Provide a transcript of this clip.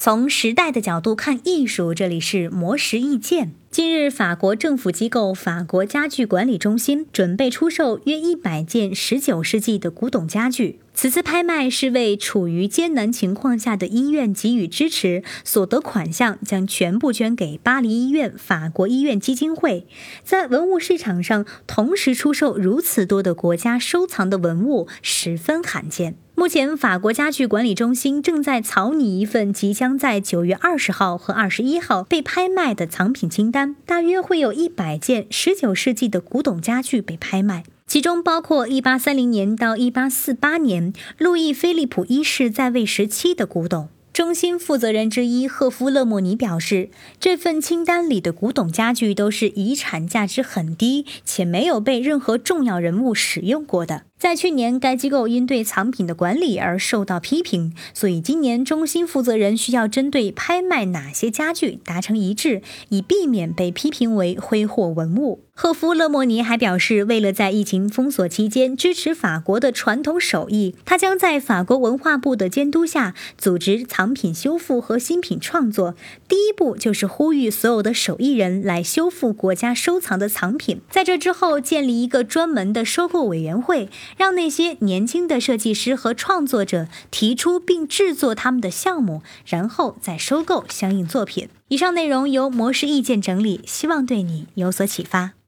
从时代的角度看艺术，这里是魔石意见。近日，法国政府机构法国家具管理中心准备出售约一百件十九世纪的古董家具。此次拍卖是为处于艰难情况下的医院给予支持，所得款项将全部捐给巴黎医院法国医院基金会。在文物市场上同时出售如此多的国家收藏的文物，十分罕见。目前，法国家具管理中心正在草拟一份即将在九月二十号和二十一号被拍卖的藏品清单，大约会有一百件十九世纪的古董家具被拍卖。其中包括1830年到1848年路易菲利普一世在位时期的古董。中心负责人之一赫夫勒莫尼表示，这份清单里的古董家具都是遗产价值很低且没有被任何重要人物使用过的。在去年，该机构因对藏品的管理而受到批评，所以今年中心负责人需要针对拍卖哪些家具达成一致，以避免被批评为挥霍文物。赫夫勒莫尼还表示，为了在疫情封锁期间支持法国的传统手艺，他将在法国文化部的监督下组织藏品修复和新品创作。第一步就是呼吁所有的手艺人来修复国家收藏的藏品，在这之后建立一个专门的收购委员会。让那些年轻的设计师和创作者提出并制作他们的项目，然后再收购相应作品。以上内容由模式意见整理，希望对你有所启发。